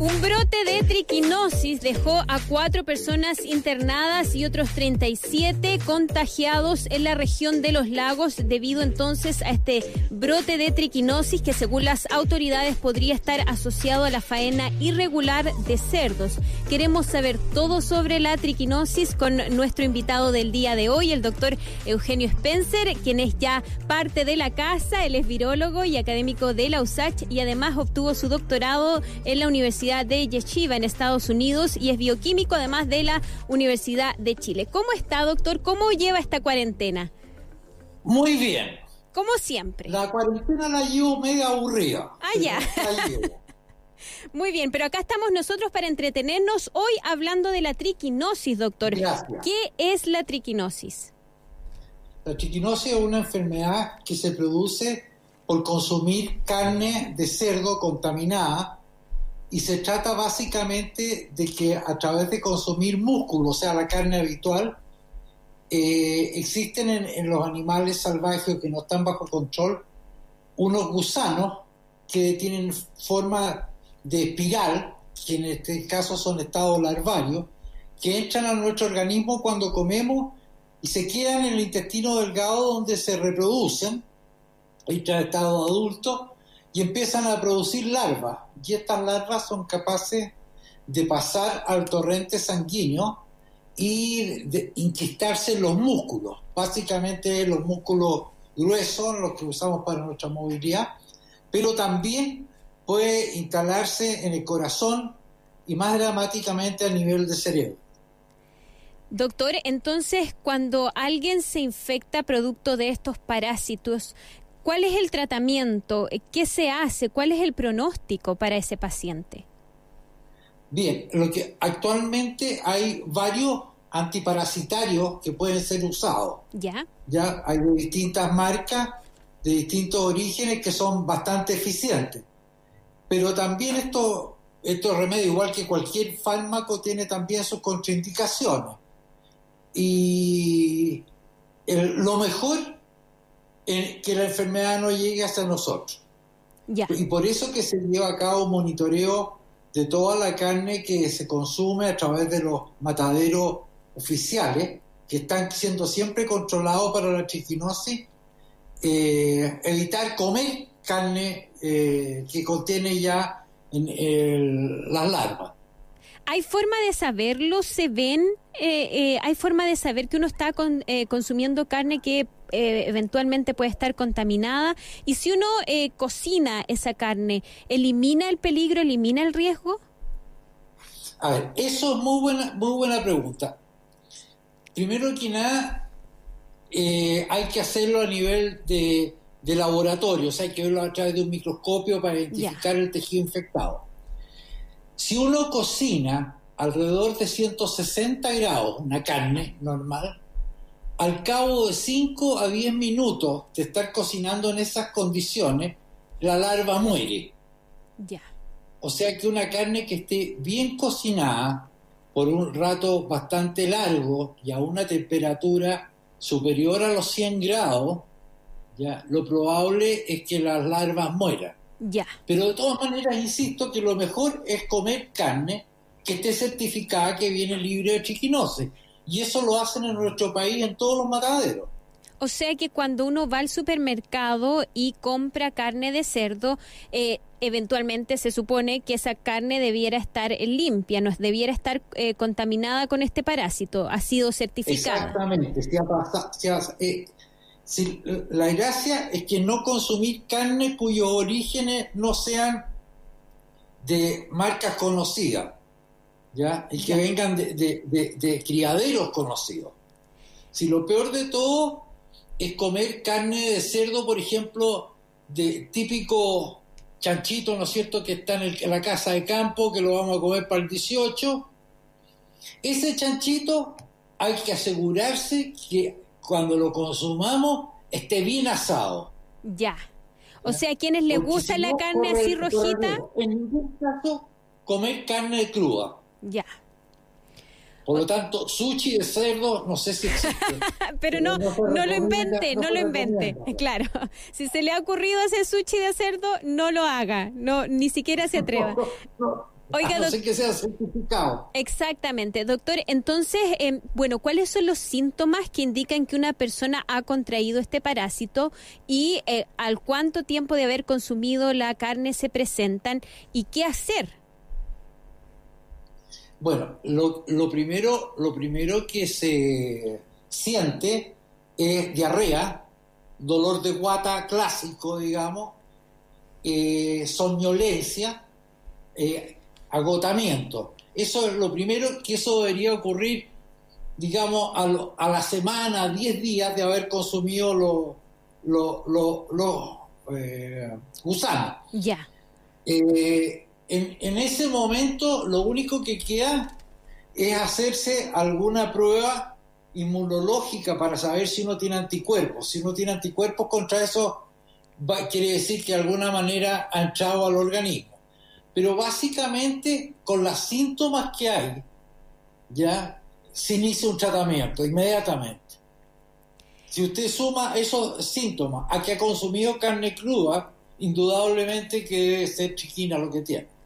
Un brote de triquinosis dejó a cuatro personas internadas y otros 37 contagiados en la región de los lagos debido entonces a este brote de triquinosis que según las autoridades podría estar asociado a la faena irregular de cerdos. Queremos saber todo sobre la triquinosis con nuestro invitado del día de hoy, el doctor Eugenio Spencer, quien es ya parte de la casa, él es virólogo y académico de la USACH y además obtuvo su doctorado en la Universidad de Yeshiva en Estados Unidos y es bioquímico además de la Universidad de Chile. ¿Cómo está, doctor? ¿Cómo lleva esta cuarentena? Muy bien. Como siempre. La cuarentena la llevo media aburrida. Ah, ya. Muy bien, pero acá estamos nosotros para entretenernos hoy hablando de la triquinosis, doctor. Gracias. ¿Qué es la triquinosis? La triquinosis es una enfermedad que se produce por consumir carne de cerdo contaminada y se trata básicamente de que a través de consumir músculo, o sea, la carne habitual, eh, existen en, los animales salvajes que no están bajo control unos gusanos que tienen forma de espiral, que en este caso son estados larvarios, que entran a nuestro organismo cuando comemos y se quedan en el intestino delgado donde se reproducen, entran a estado adulto y empiezan a producir larvas. Y estas larvas son capaces de pasar al torrente sanguíneo y de inquistarse en los músculos, básicamente los músculos gruesos, los que usamos para nuestra movilidad, pero también puede instalarse en el corazón y más dramáticamente a nivel de cerebro. Doctor, entonces cuando alguien se infecta producto de estos parásitos, ¿Cuál es el tratamiento? ¿Qué se hace? ¿Cuál es el pronóstico para ese paciente? Bien, lo que actualmente hay varios antiparasitarios que pueden ser usados. Ya. Ya hay de distintas marcas, de distintos orígenes que son bastante eficientes. Pero también esto, estos remedios, igual que cualquier fármaco, tiene también sus contraindicaciones. Y lo mejor que la enfermedad no llegue hasta nosotros. Y por eso que se lleva a cabo un monitoreo de toda la carne que se consume a través de los mataderos oficiales, que están siendo siempre controlados para la triquinosis, eh, evitar comer carne eh, que contiene ya las larvas. ¿Hay forma de saberlo? ¿Se ven? Eh, ¿Hay forma de saber que uno está consumiendo carne que eh, eventualmente puede estar contaminada. Y si uno eh, cocina esa carne, ¿elimina el peligro, elimina el riesgo? A ver, eso es muy buena, muy buena pregunta. Primero que nada, eh, hay que hacerlo a nivel de, laboratorio, o sea, hay que verlo a través de un microscopio para identificar el tejido infectado. Si uno cocina alrededor de 160 grados una carne normal, al cabo de 5 a 10 minutos de estar cocinando en esas condiciones, la larva muere. Ya. O sea que una carne que esté bien cocinada por un rato bastante largo y a una temperatura superior a los 100 grados, ya, lo probable es que las larvas mueran. Ya. Pero de todas maneras, insisto que lo mejor es comer carne que esté certificada que viene libre de triquinosis y eso lo hacen en nuestro país en todos los mataderos. O sea que cuando uno va al supermercado y compra carne de cerdo, eh, eventualmente se supone que esa carne debiera estar limpia, no debiera estar eh, contaminada con este parásito, ha sido certificada. Exactamente, eh, la gracia es que no consumir carne cuyos orígenes no sean de marcas conocidas. ¿Ya? y que vengan de, criaderos conocidos. Si lo peor de todo es comer carne de cerdo, por ejemplo, de típico chanchito, ¿no es cierto?, que está en, la casa de campo, que lo vamos a comer para el 18. Ese chanchito hay que asegurarse que cuando lo consumamos esté bien asado. Ya. O sea, a quienes les gusta la carne así rojita. En ningún caso, comer carne cruda. Ya. Por lo tanto, sushi de cerdo, no sé si existe. pero no, no, lo invente, no, lo invente. Claro. Si se le ha ocurrido hacer sushi de cerdo, no lo haga. No, ni siquiera se atreva. Oiga, no sé que sea certificado. Exactamente. Doctor, entonces, em, bueno, ¿cuáles son los síntomas que indican que una persona ha contraído este parásito y eh, al cuánto tiempo de haber consumido la carne se presentan y qué hacer? Bueno, lo, lo primero, lo primero que se siente es diarrea, dolor de guata clásico, digamos, eh, soñolencia, eh, agotamiento. Eso es lo primero que eso debería ocurrir, digamos, a, la semana, a 10 días de haber consumido los lo, eh, gusanos. Ya. En, ese momento lo único que queda es hacerse alguna prueba inmunológica para saber si uno tiene anticuerpos. Si uno tiene anticuerpos contra eso, quiere decir que de alguna manera ha entrado al organismo. Pero básicamente, con los síntomas que hay, ya se inicia un tratamiento inmediatamente. Si usted suma esos síntomas a que ha consumido carne cruda, indudablemente que debe ser chiquina lo que tiene.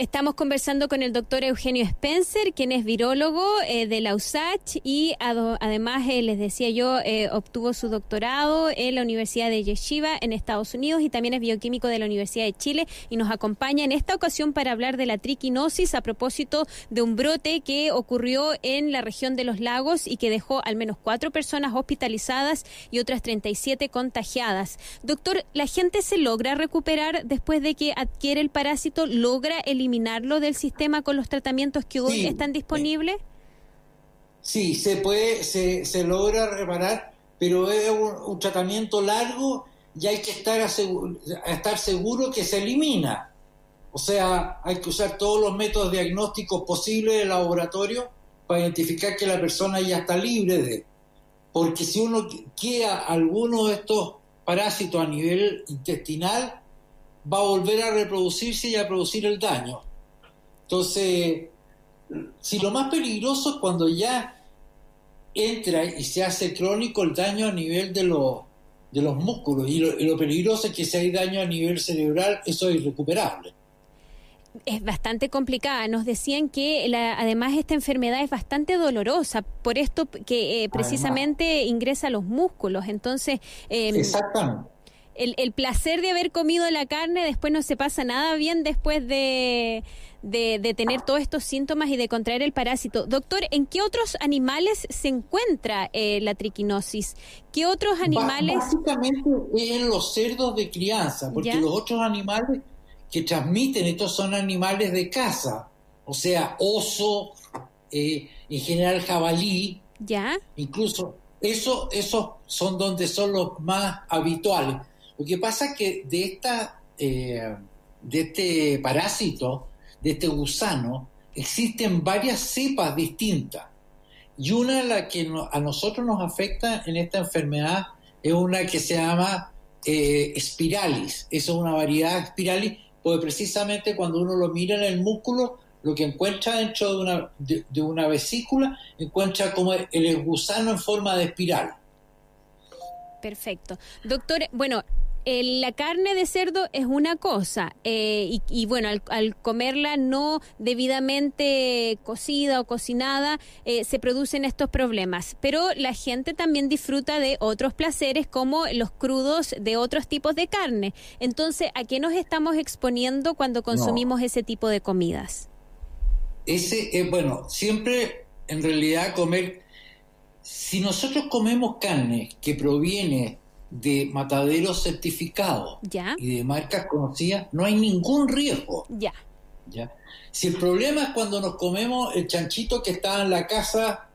Estamos conversando con el doctor Eugenio Spencer, quien es virólogo eh, de la USACH y además, eh, les decía yo, eh, obtuvo su doctorado en la Universidad de Yeshiva en Estados Unidos y también es bioquímico de la Universidad de Chile y nos acompaña en esta ocasión para hablar de la triquinosis a propósito de un brote que ocurrió en la región de los lagos y que dejó al menos cuatro personas hospitalizadas y otras 37 contagiadas. Doctor, ¿la gente se logra recuperar después de que adquiere el parásito? ¿Logra eliminar eliminarlo del sistema con los tratamientos que hoy están disponibles? Sí, se puede, se, se logra reparar, pero es un, tratamiento largo y hay que estar, estar seguro que se elimina. O sea, hay que usar todos los métodos diagnósticos posibles del laboratorio para identificar que la persona ya está libre de. Porque si uno queda alguno de estos parásitos a nivel intestinal, va a volver a reproducirse y a producir el daño. Entonces, si lo más peligroso es cuando ya entra y se hace crónico el daño a nivel de, los de los músculos, y lo, peligroso es que si hay daño a nivel cerebral, eso es irrecuperable. Es bastante complicada. Nos decían que además esta enfermedad es bastante dolorosa, por esto que eh, precisamente ingresa a los músculos. Entonces, em, Exactamente el, placer de haber comido la carne, después no se pasa nada bien después de, de, tener todos estos síntomas y de contraer el parásito. Doctor, ¿en qué otros animales se encuentra eh, la triquinosis? ¿Qué otros animales? Básicamente en los cerdos de crianza, porque los otros animales que transmiten estos son animales de caza, o sea, oso, eh, en general jabalí, ¿Ya? incluso eso, esos son donde son los más habituales. Lo que pasa es que de, esta, eh, de este parásito, de este gusano, existen varias cepas distintas. Y una de las que a nosotros nos afecta en esta enfermedad es una que se llama eh, spiralis. Esa es una variedad spiralis, porque precisamente cuando uno lo mira en el músculo, lo que encuentra dentro de una, de una vesícula, encuentra como el gusano en forma de espiral. Perfecto. Doctor, bueno, la carne de cerdo es una cosa eh, y, bueno, al, comerla no debidamente cocida o cocinada eh, se producen estos problemas. Pero la gente también disfruta de otros placeres como los crudos de otros tipos de carne. Entonces, ¿a qué nos estamos exponiendo cuando consumimos ese tipo de comidas? Ese, es bueno, siempre en realidad comer, si nosotros comemos carne que proviene de mataderos certificados y de marcas conocidas, no hay ningún riesgo. Ya. ¿Ya? Si el problema es cuando nos comemos el chanchito que está en la casa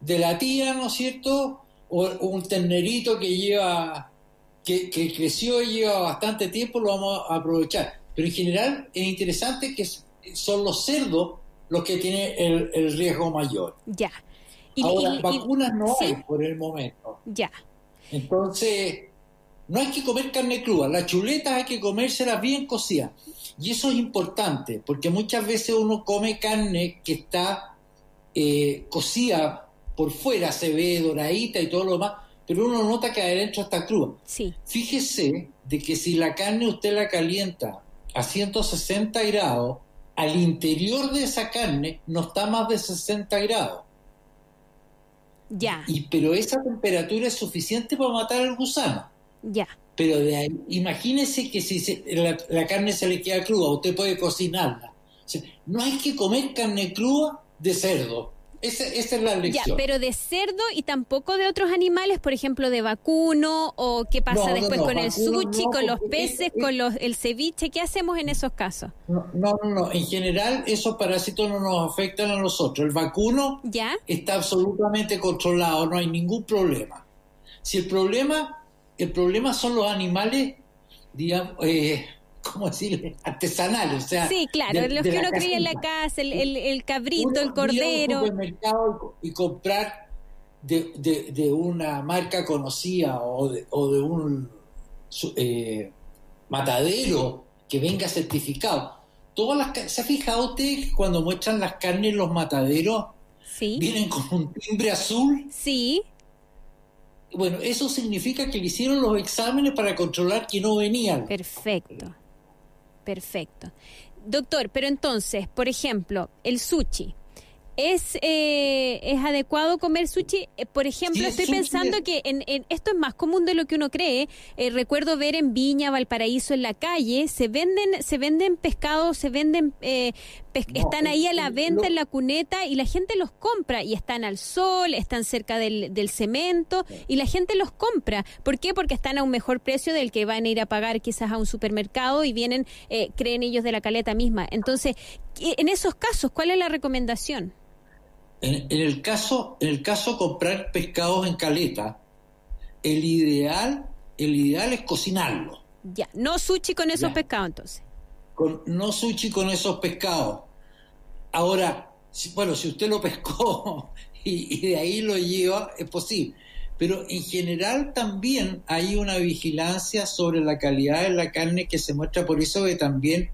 de la tía, ¿no es cierto? O, un ternerito que lleva, que, creció y lleva bastante tiempo, lo vamos a aprovechar. Pero en general es interesante que son los cerdos los que tienen el, riesgo mayor. Ya. Ahora, vacunas no hay por el momento. Ya. Entonces, no hay que comer carne cruda, las chuletas hay que comérselas bien cocidas. Y eso es importante, porque muchas veces uno come carne que está eh, cocida por fuera, se ve doradita y todo lo demás, pero uno nota que adentro está cruda. Sí. Fíjese de que si la carne usted la calienta a 160 grados, al interior de esa carne no está más de 60 grados. Ya. Y, pero esa temperatura es suficiente para matar al gusano. Ya. Pero de ahí, imagínese que si se- la, la carne se le queda cruda, usted puede cocinarla. O sea, no hay que comer carne cruda de cerdo. Esa, esa es la Ya, lección. pero de cerdo y tampoco de otros animales, por ejemplo, de vacuno o qué pasa No, después no, con el sushi, con los peces, es- con los, el ceviche. ¿Qué hacemos en esos casos? No, no, no, no. En general, esos parásitos no nos afectan a nosotros. El vacuno ¿Ya? está absolutamente controlado, no hay ningún problema. Si el problema, el problema son los animales, digamos, eh, ¿cómo decirle? Artesanales, o sea, Sí, claro, de- los de que uno cría en la casa, el, el, el cabrito, Uno el ir cordero. supermercado y co- y comprar de, de- de una marca conocida o de, o de un eh, matadero que venga certificado. Todas las, ¿Se ha fijado usted cuando muestran las carnes en los mataderos Sí, vienen con un timbre azul? sí, Bueno, eso significa que le hicieron los exámenes para controlar que no venían. perfecto. Perfecto. Doctor, pero entonces, por ejemplo, el sushi. ¿Es, eh, ¿Es adecuado comer sushi? Eh, por ejemplo, Sí, estoy pensando es- que en, en- esto es más común de lo que uno cree. Eh, recuerdo ver en Viña, Valparaíso, en la calle, se venden, se venden pescados, se venden, eh, No, están ahí a la venta en la cuneta y la gente los compra y están al sol, están cerca del, del cemento y la gente los compra. ¿Por qué? Porque están a un mejor precio del que van a ir a pagar quizás a un supermercado y vienen, eh, creen ellos de la caleta misma. Entonces, ¿qué- en esos casos, ¿cuál es la recomendación? En, en el caso, en el caso comprar pescados en caleta, el ideal, el ideal es cocinarlo. Ya, no sushi con esos Ya. pescados entonces. Con, no sushi con esos pescados. Ahora, bueno, si usted lo pescó y, y de ahí lo lleva, es posible. Pero en general también hay una vigilancia sobre la calidad de la carne que se muestra, por eso que también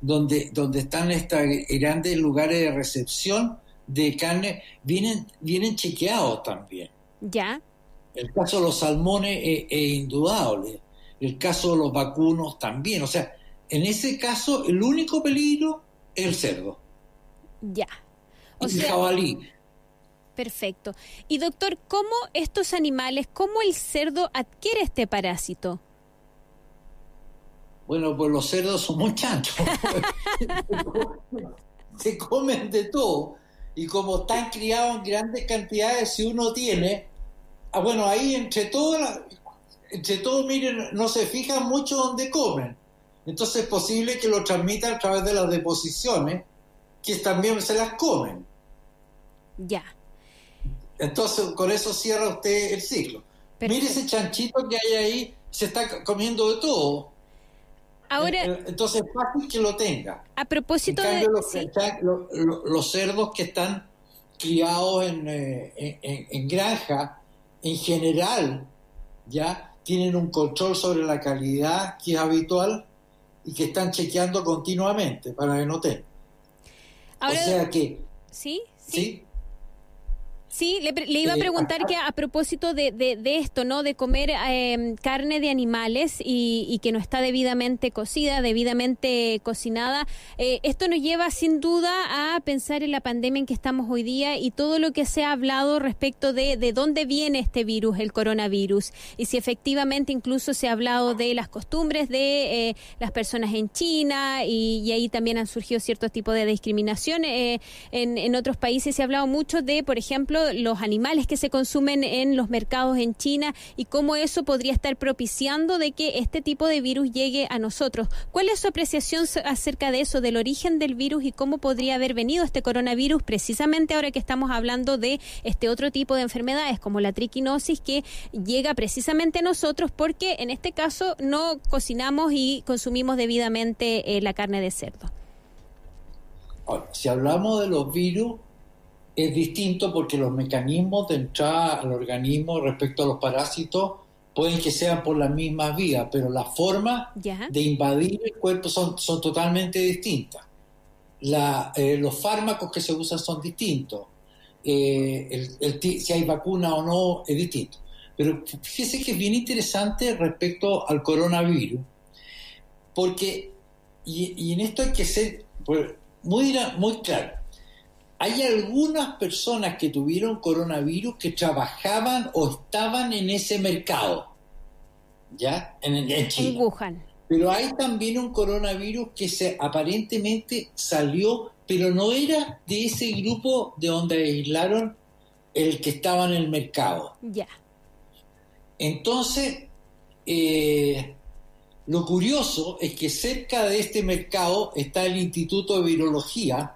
donde, donde están estos grandes lugares de recepción de carne, vienen, vienen chequeados también. Ya, El caso de los salmones es, es indudable. El caso de los vacunos también. O sea, en ese caso, el único peligro es el cerdo. Ya. O y sea, jabalí. perfecto. Y doctor, ¿cómo estos animales, cómo el cerdo adquiere este parásito? Bueno, pues los cerdos son muy chanchos. Se comen de todo. Y como están criados en grandes cantidades, si uno tiene. Ah, bueno, ahí entre todo, entre todo, miren, no se fijan mucho dónde comen. Entonces es posible que lo transmitan a través de las deposiciones, que también se las comen. Ya. Entonces, con eso cierra usted el ciclo. Mire ese chanchito que hay ahí, se está comiendo de todo. Ahora, Eh, Entonces es fácil que lo tenga. a En propósito de... los, sí. cerdos que están criados en, eh, en granja, en general, ya tienen un control sobre la calidad que es habitual y que están chequeando continuamente para que no tengan. Ahora, o sea que, ¿sí? Sí. ¿sí? Sí, le, le iba a Eh, preguntar que a propósito de, de- de esto, ¿no? De comer eh, carne de animales y, y que no está debidamente cocida, debidamente cocinada, eh, esto nos lleva sin duda a pensar en la pandemia en que estamos hoy día y todo lo que se ha hablado respecto de, de dónde viene este virus, el coronavirus, y si efectivamente incluso se ha hablado de las costumbres de eh, las personas en China y, y ahí también han surgido ciertos tipos de discriminación. eh, en, en otros países se ha hablado mucho de, por ejemplo, los animales que se consumen en los mercados en China y cómo eso podría estar propiciando de que este tipo de virus llegue a nosotros. ¿Cuál es su apreciación acerca de eso, del origen del virus y cómo podría haber venido este coronavirus precisamente ahora que estamos hablando de este otro tipo de enfermedades como la triquinosis que llega precisamente a nosotros porque en este caso no cocinamos y consumimos debidamente eh, la carne de cerdo? Si hablamos de los virus, es distinto porque los mecanismos de entrada al organismo respecto a los parásitos pueden que sean por las mismas vías, pero las formas ¿Ya? de invadir el cuerpo son, son totalmente distintas. La- eh, los fármacos que se usan son distintos. Eh, el- el ti- si hay vacuna o no es distinto. Pero fíjese que es bien interesante respecto al coronavirus, porque, y, y en esto hay que ser, pues, muy, muy claro. Hay algunas personas que tuvieron coronavirus que trabajaban o estaban en ese mercado, ¿ya? En, en Chile. En Wuhan. Pero hay también un coronavirus que se aparentemente salió, pero no era de ese grupo de donde aislaron el que estaba en el mercado. Ya. Entonces, eh, lo curioso es que cerca de este mercado está el Instituto de Virología,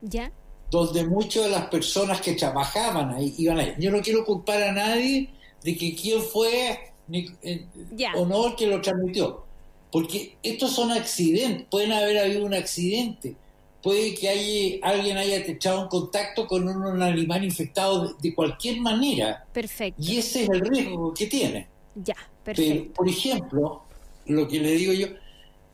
¿Ya? Donde muchas de las personas que trabajaban ahí iban ahí. Yo no quiero culpar a nadie de que quién fue ni, eh, o no el que lo transmitió, porque estos son accidentes, pueden haber habido un accidente, puede que haya, alguien haya echado en contacto con un, un animal infectado de, de cualquier manera, Perfecto. y ese es el riesgo que tiene. Ya, Pero, perfecto. por ejemplo, lo que le digo yo,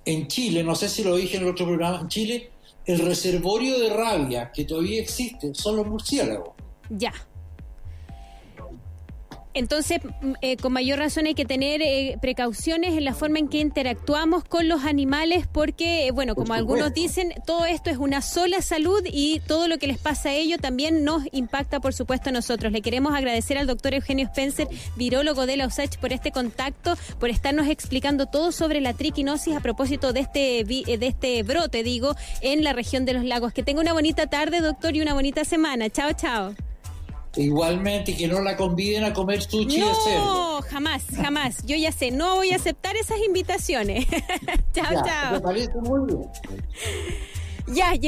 en Chile, no sé si lo dije en el otro programa, en Chile, el reservorio de rabia que todavía existe son los murciélagos. Ya. Entonces, mm, eh, con mayor razón hay que tener eh, precauciones en la forma en que interactuamos con los animales porque, eh, bueno, como algunos dicen, todo esto es una sola salud y todo lo que les pasa a ellos también nos impacta, por supuesto, a nosotros. Le queremos agradecer al doctor Eugenio Spencer, virólogo de la USACH, por este contacto, por estarnos explicando todo sobre la triquinosis a propósito de este, eh, de este brote, digo, en la región de los lagos. Que tenga una bonita tarde, doctor, y una bonita semana. Chao, chao. Igualmente, que no la conviden a comer sushi de cerdo. No, jamás, jamás. Yo ya sé, no voy a aceptar esas invitaciones. chao, Ya, chao. Me parece muy bien. Ya, llega.